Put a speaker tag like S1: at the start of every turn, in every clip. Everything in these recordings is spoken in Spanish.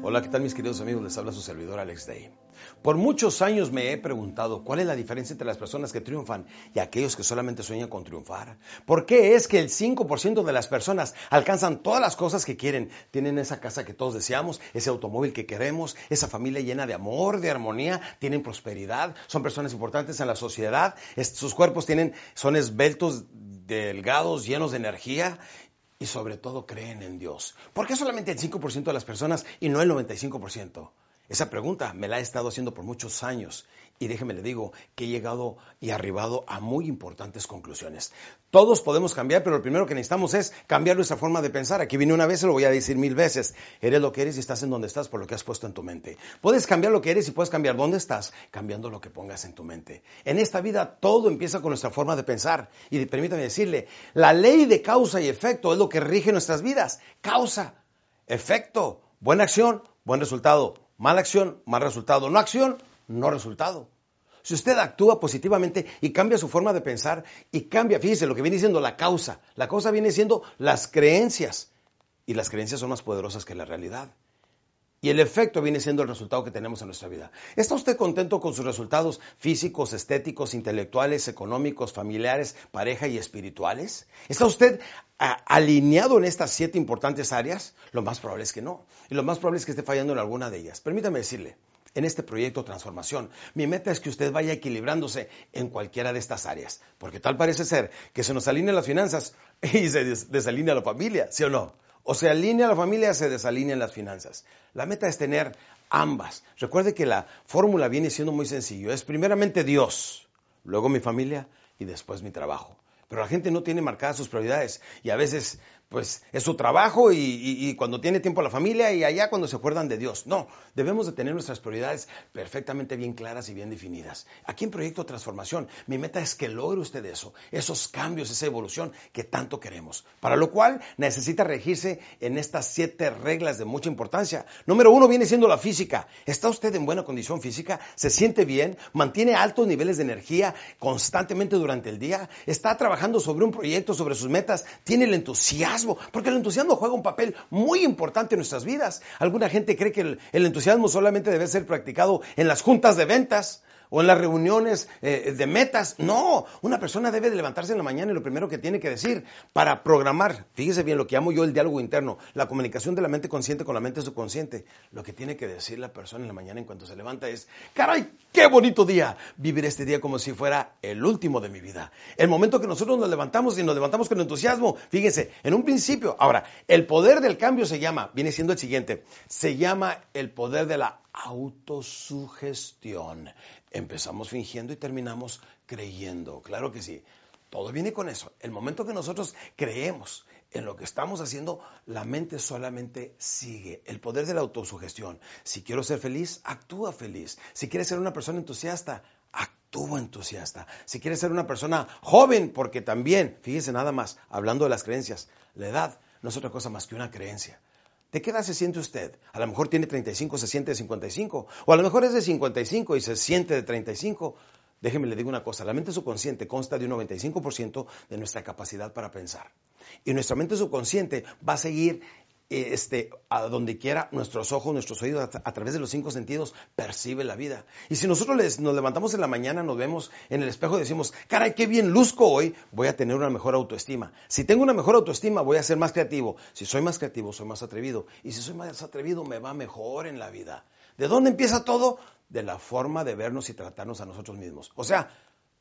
S1: Hola, ¿qué tal mis queridos amigos? Les habla su servidor Alex Day. Por muchos años me he preguntado cuál es la diferencia entre las personas que triunfan y aquellos que solamente sueñan con triunfar. ¿Por qué es que el 5% de las personas alcanzan todas las cosas que quieren? Tienen esa casa que todos deseamos, ese automóvil que queremos, esa familia llena de amor, de armonía, tienen prosperidad, son personas importantes en la sociedad, sus cuerpos tienen, son esbeltos, delgados, llenos de energía y sobre todo creen en Dios. ¿Por qué solamente el 5% de las personas y no el 95%? Esa pregunta me la he estado haciendo por muchos años y déjeme le digo que he llegado y arribado a muy importantes conclusiones. Todos podemos cambiar, pero lo primero que necesitamos es cambiar nuestra forma de pensar. Aquí vine una vez, se lo voy a decir mil veces. Eres lo que eres y estás en donde estás por lo que has puesto en tu mente. Puedes cambiar lo que eres y puedes cambiar dónde estás cambiando lo que pongas en tu mente. En esta vida todo empieza con nuestra forma de pensar. Y permítame decirle, la ley de causa y efecto es lo que rige nuestras vidas. Causa, efecto, buena acción, buen resultado. Mala acción, mal resultado. No acción, no resultado. Si usted actúa positivamente y cambia su forma de pensar y cambia, fíjese lo que viene siendo la causa. La causa viene siendo las creencias. Y las creencias son más poderosas que la realidad. Y el efecto viene siendo el resultado que tenemos en nuestra vida. ¿Está usted contento con sus resultados físicos, estéticos, intelectuales, económicos, familiares, pareja y espirituales? ¿Está usted alineado en estas siete importantes áreas? Lo más probable es que no. Y lo más probable es que esté fallando en alguna de ellas. Permítame decirle, en este proyecto Transformación, mi meta es que usted vaya equilibrándose en cualquiera de estas áreas. Porque tal parece ser que se nos alinean las finanzas y se des desalinea la familia, ¿sí o no? O se alinea la familia, se desalinean las finanzas. La meta es tener ambas. Recuerde que la fórmula viene siendo muy sencillo. Es primeramente Dios, luego mi familia y después mi trabajo. Pero la gente no tiene marcadas sus prioridades y a veces pues es su trabajo y, cuando tiene tiempo la familia y allá cuando se acuerdan de Dios. No, debemos de tener nuestras prioridades perfectamente bien claras y bien definidas. Aquí en Proyecto Transformación, mi meta es que logre usted eso, esos cambios, esa evolución que tanto queremos. Para lo cual necesita regirse en estas siete reglas de mucha importancia. Número uno viene siendo la física. ¿Está usted en buena condición física? ¿Se siente bien? ¿Mantiene altos niveles de energía constantemente durante el día? ¿Está trabajando sobre un proyecto, sobre sus metas? ¿Tiene el entusiasmo? Porque el entusiasmo juega un papel muy importante en nuestras vidas. Alguna gente cree que el, el entusiasmo solamente debe ser practicado en las juntas de ventas o en las reuniones eh, de metas. No, una persona debe de levantarse en la mañana y lo primero que tiene que decir para programar, fíjese bien lo que llamo yo el diálogo interno, la comunicación de la mente consciente con la mente subconsciente. Lo que tiene que decir la persona en la mañana en cuanto se levanta es, caray, qué bonito día, vivir este día como si fuera el último de mi vida. El momento que nosotros nos levantamos y nos levantamos con entusiasmo, fíjese, en un principio, ahora, el poder del cambio se llama, viene siendo el siguiente, se llama el poder de la autosugestión. Empezamos fingiendo y terminamos creyendo. Claro que sí. Todo viene con eso. El momento que nosotros creemos en lo que estamos haciendo, la mente solamente sigue. El poder de la autosugestión. Si quiero ser feliz, actúa feliz. Si quieres ser una persona entusiasta, actúa entusiasta. Si quieres ser una persona joven, porque también, fíjese nada más, hablando de las creencias, la edad no es otra cosa más que una creencia. ¿De qué edad se siente usted? A lo mejor tiene 35, se siente de 55. O a lo mejor es de 55 y se siente de 35. Déjeme le digo una cosa, la mente subconsciente consta de un 95% de nuestra capacidad para pensar. Y nuestra mente subconsciente va a seguir este, a donde quiera nuestros ojos, nuestros oídos, a, través de los cinco sentidos, percibe la vida. Y si nosotros nos levantamos en la mañana, nos vemos en el espejo y decimos, caray, qué bien luzco hoy, voy a tener una mejor autoestima. Si tengo una mejor autoestima, voy a ser más creativo. Si soy más creativo, soy más atrevido. Y si soy más atrevido, me va mejor en la vida. ¿De dónde empieza todo? De la forma de vernos y tratarnos a nosotros mismos. O sea,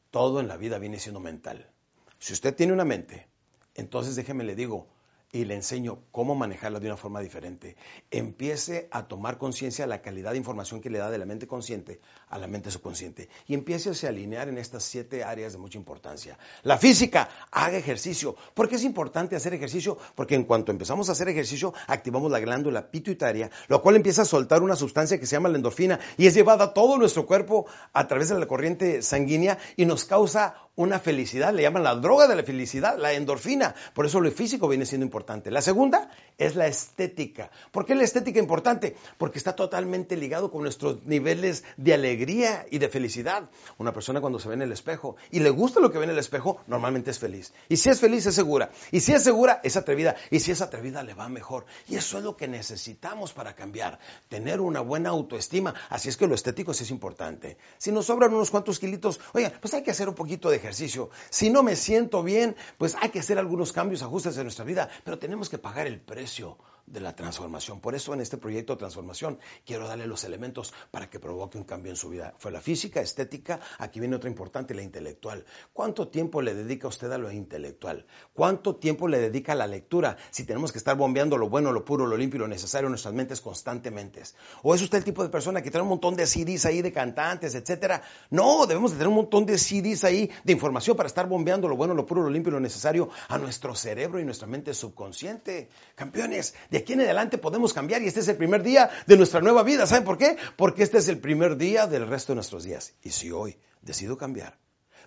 S1: todo en la vida viene siendo mental. Si usted tiene una mente, entonces déjeme le digo, y le enseño cómo manejarla de una forma diferente. Empiece a tomar conciencia de la calidad de información que le da de la mente consciente a la mente subconsciente y empiece a alinear en estas siete áreas de mucha importancia. La física, haga ejercicio. ¿Por qué es importante hacer ejercicio? Porque en cuanto empezamos a hacer ejercicio, activamos la glándula pituitaria, lo cual empieza a soltar una sustancia que se llama la endorfina y es llevada a todo nuestro cuerpo a través de la corriente sanguínea y nos causa una felicidad, le llaman la droga de la felicidad, la endorfina. Por eso lo físico viene siendo importante. La segunda es la estética. ¿Por qué la estética importante? Porque está totalmente ligado con nuestros niveles de alegría y de felicidad. Una persona cuando se ve en el espejo y le gusta lo que ve en el espejo, normalmente es feliz. Y si es feliz, es segura. Y si es segura, es atrevida. Y si es atrevida, le va mejor. Y eso es lo que necesitamos para cambiar. Tener una buena autoestima. Así es que lo estético sí es importante. Si nos sobran unos cuantos kilitos, oigan, pues hay que hacer un poquito de Si no me siento bien, pues hay que hacer algunos cambios, ajustes en nuestra vida, pero tenemos que pagar el precio de la transformación. Por eso en este proyecto de transformación quiero darle los elementos para que provoque un cambio en su vida. Fue la física, estética, aquí viene otra importante, la intelectual. ¿Cuánto tiempo le dedica usted a lo intelectual? ¿Cuánto tiempo le dedica a la lectura? Si tenemos que estar bombeando lo bueno, lo puro, lo limpio y lo necesario en nuestras mentes constantemente. ¿O es usted el tipo de persona que tiene un montón de CDs ahí de cantantes, etcétera? No, debemos de tener un montón de CDs ahí de información para estar bombeando lo bueno, lo puro, lo limpio y lo necesario a nuestro cerebro y nuestra mente subconsciente. Campeones, de aquí en adelante podemos cambiar y este es el primer día de nuestra nueva vida. ¿Saben por qué? Porque este es el primer día del resto de nuestros días. Y si hoy decido cambiar,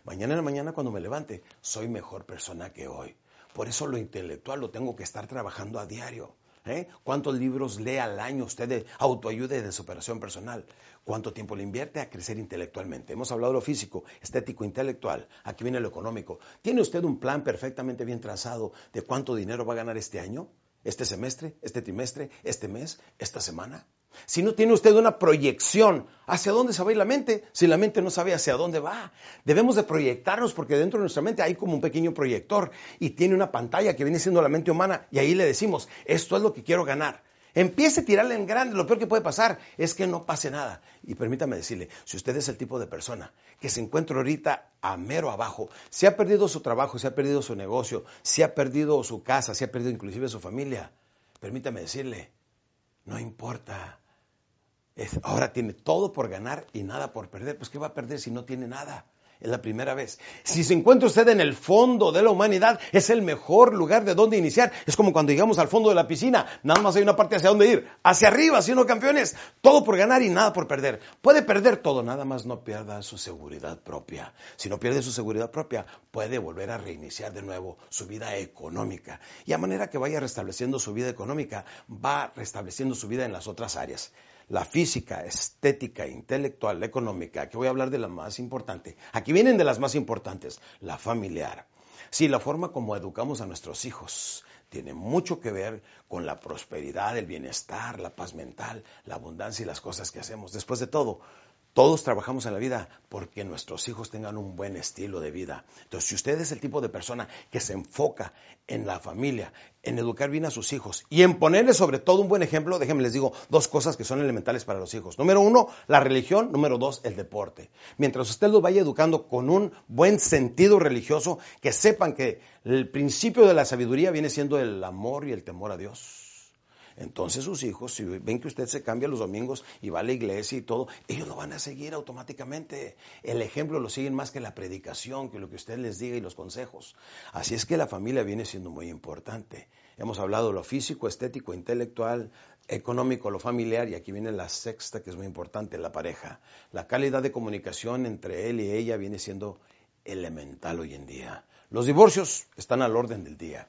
S1: mañana en la mañana cuando me levante, soy mejor persona que hoy. Por eso lo intelectual lo tengo que estar trabajando a diario. ¿Eh? ¿Cuántos libros lee al año usted de autoayuda y de superación personal? ¿Cuánto tiempo le invierte a crecer intelectualmente? Hemos hablado de lo físico, estético, intelectual. Aquí viene lo económico. ¿Tiene usted un plan perfectamente bien trazado de cuánto dinero va a ganar este año? Este semestre, este trimestre, este mes, esta semana. Si no tiene usted una proyección hacia dónde se va a ir la mente, si la mente no sabe hacia dónde va, debemos de proyectarnos porque dentro de nuestra mente hay como un pequeño proyector y tiene una pantalla que viene siendo la mente humana y ahí le decimos, esto es lo que quiero ganar. Empiece a tirarle en grande. Lo peor que puede pasar es que no pase nada. Y permítame decirle, si usted es el tipo de persona que se encuentra ahorita a mero abajo, si ha perdido su trabajo, si ha perdido su negocio, si ha perdido su casa, si ha perdido inclusive su familia, permítame decirle, no importa. ahora tiene todo por ganar y nada por perder. Pues ¿qué va a perder si no tiene nada? Es la primera vez. Si se encuentra usted en el fondo de la humanidad, es el mejor lugar de donde iniciar. Es como cuando llegamos al fondo de la piscina, nada más hay una parte hacia dónde ir, hacia arriba, si no campeones, todo por ganar y nada por perder. Puede perder todo, nada más no pierda su seguridad propia. Si no pierde su seguridad propia, puede volver a reiniciar de nuevo su vida económica. Y a manera que vaya restableciendo su vida económica, va restableciendo su vida en las otras áreas la física, estética, intelectual, económica, que voy a hablar de la más importante. Aquí vienen de las más importantes, la familiar. Sí, la forma como educamos a nuestros hijos tiene mucho que ver con la prosperidad, el bienestar, la paz mental, la abundancia y las cosas que hacemos. Después de todo, todos trabajamos en la vida porque nuestros hijos tengan un buen estilo de vida. Entonces, si usted es el tipo de persona que se enfoca en la familia, en educar bien a sus hijos y en ponerles sobre todo un buen ejemplo, déjenme les digo dos cosas que son elementales para los hijos. Número uno, la religión. Número dos, el deporte. Mientras usted los vaya educando con un buen sentido religioso, que sepan que el principio de la sabiduría viene siendo el amor y el temor a Dios entonces sus hijos, si ven que usted se cambia los domingos y va a la iglesia y todo, ellos lo van a seguir automáticamente. El ejemplo lo siguen más que la predicación, que lo que usted les diga y los consejos. Así es que la familia viene siendo muy importante. Hemos hablado de lo físico, estético, intelectual, económico, lo familiar, y aquí viene la sexta que es muy importante, la pareja. La calidad de comunicación entre él y ella viene siendo elemental hoy en día. Los divorcios están al orden del día.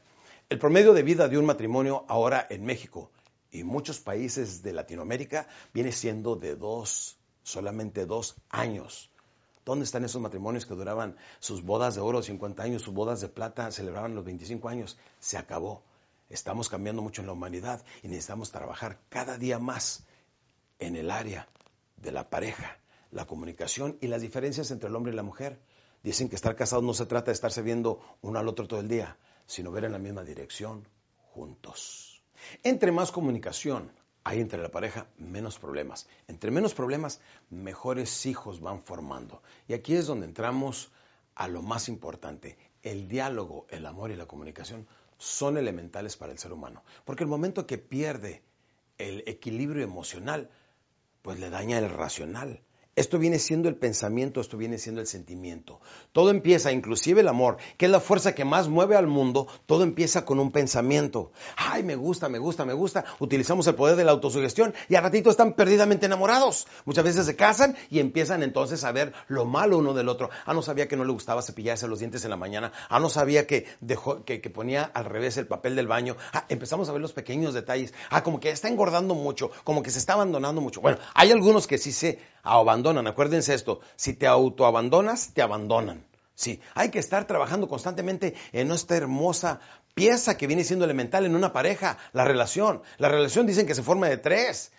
S1: El promedio de vida de un matrimonio ahora en México y muchos países de Latinoamérica viene siendo de dos, solamente dos años. ¿Dónde están esos matrimonios que duraban sus bodas de oro 50 años, sus bodas de plata celebraban los 25 años? Se acabó. Estamos cambiando mucho en la humanidad y necesitamos trabajar cada día más en el área de la pareja, la comunicación y las diferencias entre el hombre y la mujer. Dicen que estar casados no se trata de estarse viendo uno al otro todo el día, sino ver en la misma dirección juntos. Entre más comunicación hay entre la pareja, menos problemas. Entre menos problemas, mejores hijos van formando. Y aquí es donde entramos a lo más importante. El diálogo, el amor y la comunicación son elementales para el ser humano. Porque el momento que pierde el equilibrio emocional, pues le daña el racional. Esto viene siendo el pensamiento, esto viene siendo el sentimiento. Todo empieza, inclusive el amor, que es la fuerza que más mueve al mundo, todo empieza con un pensamiento. Ay, me gusta, me gusta, me gusta. Utilizamos el poder de la autosugestión y a ratito están perdidamente enamorados. Muchas veces se casan y empiezan entonces a ver lo malo uno del otro. Ah, no sabía que no le gustaba cepillarse los dientes en la mañana. Ah, no sabía que, dejó, que ponía al revés el papel del baño. Ah, empezamos a ver los pequeños detalles. Ah, como que está engordando mucho, como que se está abandonando mucho. Bueno, hay algunos que sí se abandonan. Acuérdense esto, si te autoabandonas, te abandonan. Sí, hay que estar trabajando constantemente en esta hermosa pieza que viene siendo elemental en una pareja, la relación. La relación dicen que se forma de tres.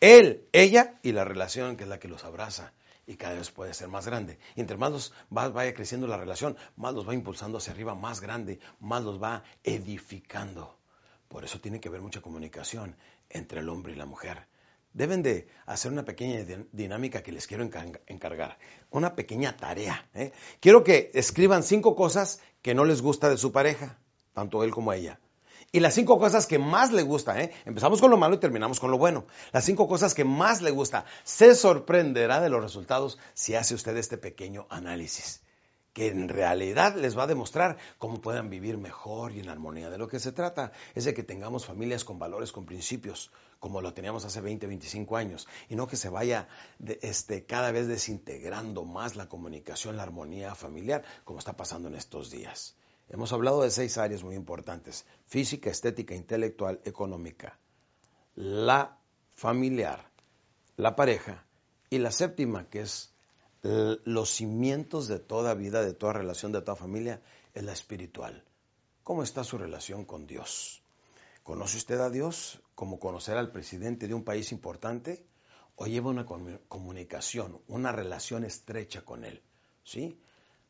S1: Él, ella y la relación que es la que los abraza y cada vez puede ser más grande. Y entre más los va, vaya creciendo la relación, más los va impulsando hacia arriba, más grande, más los va edificando. Por eso tiene que haber mucha comunicación entre el hombre y la mujer deben de hacer una pequeña dinámica que les quiero encargar, una pequeña tarea. ¿eh? Quiero que escriban cinco cosas que no les gusta de su pareja, tanto él como ella. Y las cinco cosas que más le gusta, ¿eh? empezamos con lo malo y terminamos con lo bueno. Las cinco cosas que más le gusta. Se sorprenderá de los resultados si hace usted este pequeño análisis que en realidad les va a demostrar cómo puedan vivir mejor y en armonía. De lo que se trata es de que tengamos familias con valores, con principios, como lo teníamos hace 20, 25 años, y no que se vaya este, cada vez desintegrando más la comunicación, la armonía familiar, como está pasando en estos días. Hemos hablado de seis áreas muy importantes, física, estética, intelectual, económica, la familiar, la pareja, y la séptima, que es los cimientos de toda vida, de toda relación, de toda familia, es la espiritual. ¿Cómo está su relación con Dios? ¿Conoce usted a Dios como conocer al presidente de un país importante? ¿O lleva una comunicación, una relación estrecha con Él? ¿Sí?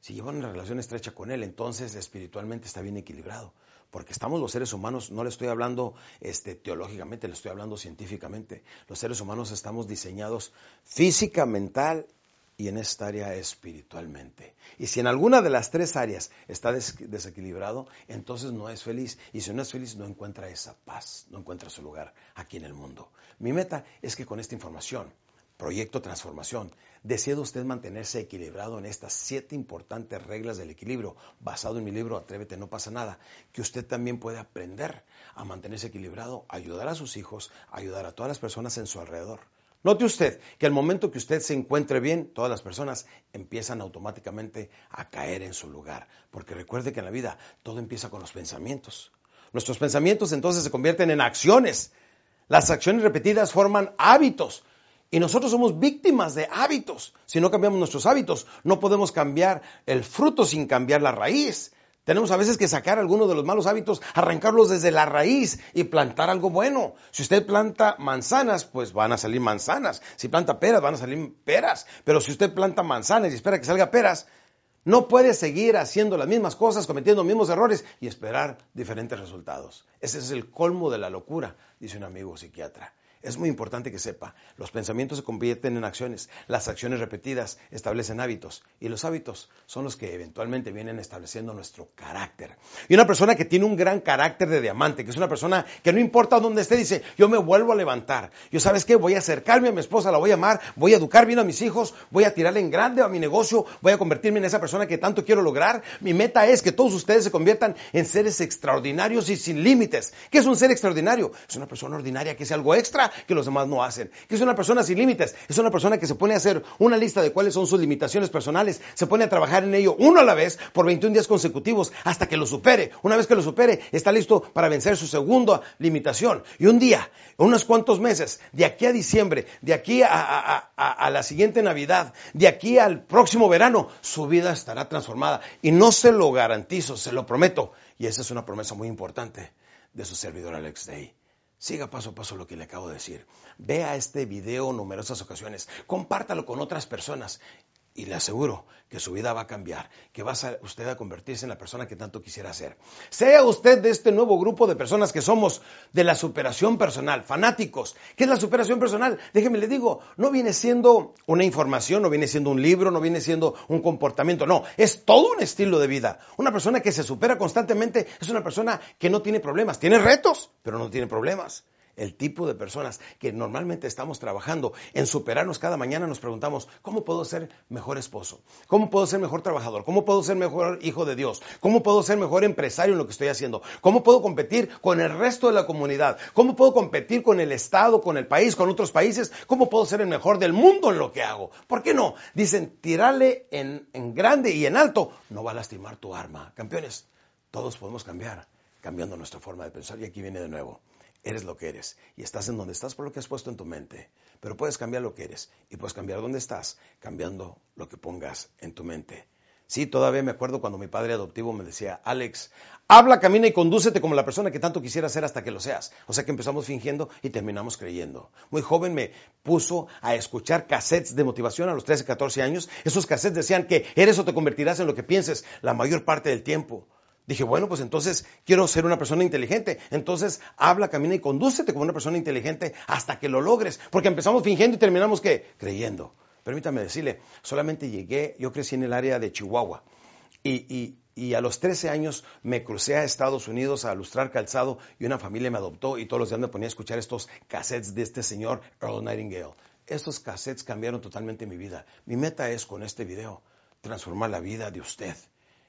S1: Si lleva una relación estrecha con Él, entonces espiritualmente está bien equilibrado. Porque estamos los seres humanos, no le estoy hablando este, teológicamente, le estoy hablando científicamente. Los seres humanos estamos diseñados física, mental y en esta área espiritualmente. Y si en alguna de las tres áreas está desequilibrado, entonces no es feliz. Y si no es feliz, no encuentra esa paz, no encuentra su lugar aquí en el mundo. Mi meta es que con esta información, proyecto transformación, desea usted mantenerse equilibrado en estas siete importantes reglas del equilibrio, basado en mi libro Atrévete, no pasa nada, que usted también puede aprender a mantenerse equilibrado, ayudar a sus hijos, ayudar a todas las personas en su alrededor. Note usted que al momento que usted se encuentre bien, todas las personas empiezan automáticamente a caer en su lugar. Porque recuerde que en la vida todo empieza con los pensamientos. Nuestros pensamientos entonces se convierten en acciones. Las acciones repetidas forman hábitos. Y nosotros somos víctimas de hábitos. Si no cambiamos nuestros hábitos, no podemos cambiar el fruto sin cambiar la raíz. Tenemos a veces que sacar algunos de los malos hábitos, arrancarlos desde la raíz y plantar algo bueno. Si usted planta manzanas, pues van a salir manzanas. Si planta peras, van a salir peras. Pero si usted planta manzanas y espera que salga peras, no puede seguir haciendo las mismas cosas, cometiendo los mismos errores y esperar diferentes resultados. Ese es el colmo de la locura, dice un amigo psiquiatra. Es muy importante que sepa, los pensamientos se convierten en acciones, las acciones repetidas establecen hábitos y los hábitos son los que eventualmente vienen estableciendo nuestro carácter. Y una persona que tiene un gran carácter de diamante, que es una persona que no importa dónde esté, dice, yo me vuelvo a levantar, yo sabes qué, voy a acercarme a mi esposa, la voy a amar, voy a educar bien a mis hijos, voy a tirarle en grande a mi negocio, voy a convertirme en esa persona que tanto quiero lograr. Mi meta es que todos ustedes se conviertan en seres extraordinarios y sin límites. ¿Qué es un ser extraordinario? Es una persona ordinaria que es algo extra que los demás no hacen. Que es una persona sin límites. Es una persona que se pone a hacer una lista de cuáles son sus limitaciones personales. Se pone a trabajar en ello uno a la vez por 21 días consecutivos hasta que lo supere. Una vez que lo supere, está listo para vencer su segunda limitación. Y un día, unos cuantos meses, de aquí a diciembre, de aquí a, a la siguiente Navidad, de aquí al próximo verano, su vida estará transformada. Y no se lo garantizo, se lo prometo. Y esa es una promesa muy importante de su servidor Alex Day. Siga paso a paso lo que le acabo de decir. Vea este video numerosas ocasiones. Compártalo con otras personas y le aseguro que su vida va a cambiar, que va a usted a convertirse en la persona que tanto quisiera ser. Sea usted de este nuevo grupo de personas que somos de la superación personal, fanáticos. ¿Qué es la superación personal? Déjeme le digo, no viene siendo una información, no viene siendo un libro, no viene siendo un comportamiento, no, es todo un estilo de vida. Una persona que se supera constantemente es una persona que no tiene problemas, tiene retos, pero no tiene problemas el tipo de personas que normalmente estamos trabajando en superarnos cada mañana, nos preguntamos, ¿cómo puedo ser mejor esposo? ¿Cómo puedo ser mejor trabajador? ¿Cómo puedo ser mejor hijo de Dios? ¿Cómo puedo ser mejor empresario en lo que estoy haciendo? ¿Cómo puedo competir con el resto de la comunidad? ¿Cómo puedo competir con el Estado, con el país, con otros países? ¿Cómo puedo ser el mejor del mundo en lo que hago? ¿Por qué no? Dicen, tirarle en, en grande y en alto no va a lastimar tu arma. Campeones, todos podemos cambiar cambiando nuestra forma de pensar y aquí viene de nuevo. Eres lo que eres y estás en donde estás por lo que has puesto en tu mente. Pero puedes cambiar lo que eres y puedes cambiar dónde estás cambiando lo que pongas en tu mente. Sí, todavía me acuerdo cuando mi padre adoptivo me decía, Alex, habla, camina y condúcete como la persona que tanto quisiera ser hasta que lo seas. O sea que empezamos fingiendo y terminamos creyendo. Muy joven me puso a escuchar cassettes de motivación a los 13, 14 años. Esos cassettes decían que eres o te convertirás en lo que pienses la mayor parte del tiempo. Dije, bueno, pues entonces quiero ser una persona inteligente. Entonces habla, camina y condúcete como una persona inteligente hasta que lo logres. Porque empezamos fingiendo y terminamos creyendo. Permítame decirle, solamente llegué, yo crecí en el área de Chihuahua. Y, y, a los 13 años me crucé a Estados Unidos a lustrar calzado y una familia me adoptó y todos los días me ponía a escuchar estos cassettes de este señor Earl Nightingale. Estos cassettes cambiaron totalmente mi vida. Mi meta es con este video transformar la vida de usted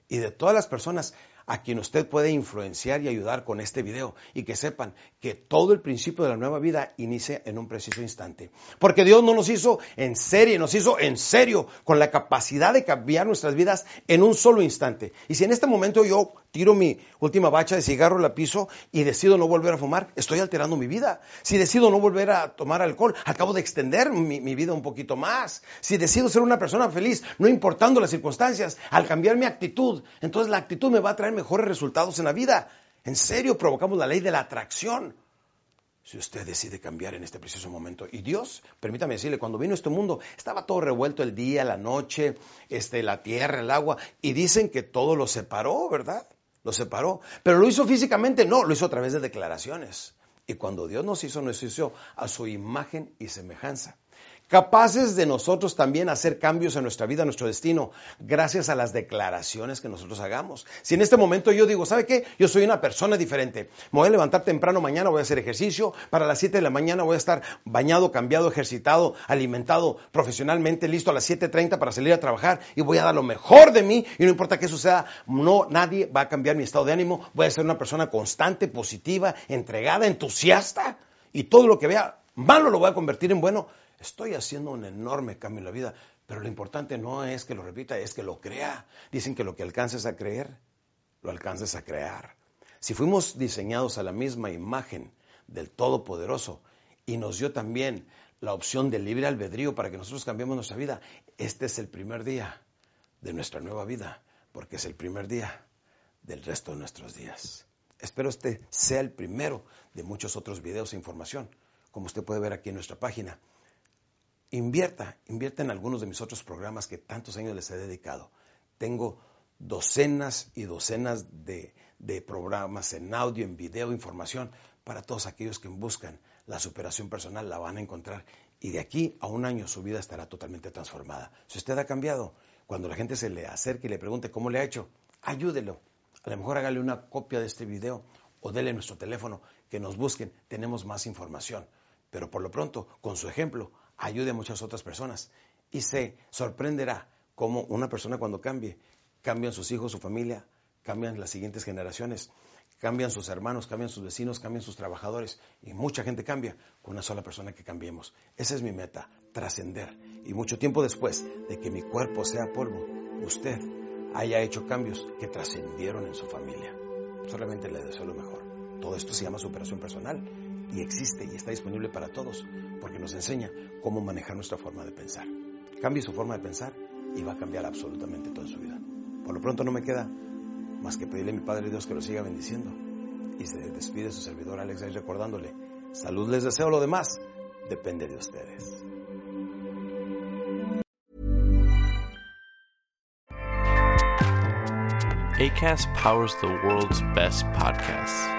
S1: y de todas las personas a quien usted puede influenciar y ayudar con este video y que sepan que todo el principio de la nueva vida inicia en un preciso instante. Porque Dios no nos hizo en serie, nos hizo en serio con la capacidad de cambiar nuestras vidas en un solo instante. Y si en este momento yo tiro mi última bacha de cigarro, la piso y decido no volver a fumar, estoy alterando mi vida. Si decido no volver a tomar alcohol, acabo de extender mi, vida un poquito más. Si decido ser una persona feliz, no importando las circunstancias, al cambiar mi actitud, entonces la actitud me va a traer mejores resultados en la vida. En serio, provocamos la ley de la atracción. Si usted decide cambiar en este preciso momento. Y Dios, permítame decirle, cuando vino este mundo, estaba todo revuelto el día, la noche, este, la tierra, el agua. Y dicen que todo lo separó, ¿verdad? Lo separó. Pero lo hizo físicamente, no, lo hizo a través de declaraciones. Y cuando Dios nos hizo, nos hizo a su imagen y semejanza capaces de nosotros también hacer cambios en nuestra vida, en nuestro destino, gracias a las declaraciones que nosotros hagamos. Si en este momento yo digo, ¿sabe qué? Yo soy una persona diferente. Me voy a levantar temprano mañana, voy a hacer ejercicio, para las 7 de la mañana voy a estar bañado, cambiado, ejercitado, alimentado profesionalmente, listo a las 7.30 para salir a trabajar y voy a dar lo mejor de mí y no importa qué suceda, no, nadie va a cambiar mi estado de ánimo, voy a ser una persona constante, positiva, entregada, entusiasta y todo lo que vea malo lo voy a convertir en bueno Estoy haciendo un enorme cambio en la vida, pero lo importante no es que lo repita, es que lo crea. Dicen que lo que alcances a creer, lo alcances a crear. Si fuimos diseñados a la misma imagen del Todopoderoso y nos dio también la opción del libre albedrío para que nosotros cambiemos nuestra vida, este es el primer día de nuestra nueva vida, porque es el primer día del resto de nuestros días. Espero este sea el primero de muchos otros videos e información, como usted puede ver aquí en nuestra página invierta, invierta en algunos de mis otros programas que tantos años les he dedicado. Tengo docenas y docenas de, programas en audio, en video, información para todos aquellos que buscan la superación personal, la van a encontrar y de aquí a un año su vida estará totalmente transformada. Si usted ha cambiado, cuando la gente se le acerque y le pregunte cómo le ha hecho, ayúdelo. A lo mejor hágale una copia de este video o dele nuestro teléfono, que nos busquen, tenemos más información. Pero por lo pronto, con su ejemplo, ayude a muchas otras personas. Y se sorprenderá cómo una persona cuando cambie, cambian sus hijos, su familia, cambian las siguientes generaciones, cambian sus hermanos, cambian sus vecinos, cambian sus trabajadores y mucha gente cambia con una sola persona que cambiemos. Esa es mi meta, trascender. Y mucho tiempo después de que mi cuerpo sea polvo, usted haya hecho cambios que trascendieron en su familia. Solamente le deseo lo mejor. Todo esto se llama superación personal y existe y está disponible para todos porque nos enseña cómo manejar nuestra forma de pensar. Cambie su forma de pensar y va a cambiar absolutamente toda su vida. Por lo pronto no me queda más que pedirle a mi Padre Dios que lo siga bendiciendo. Y se despide su servidor Alex ahí recordándole, salud les deseo, lo demás depende de ustedes.
S2: ACAST powers the world's best podcasts.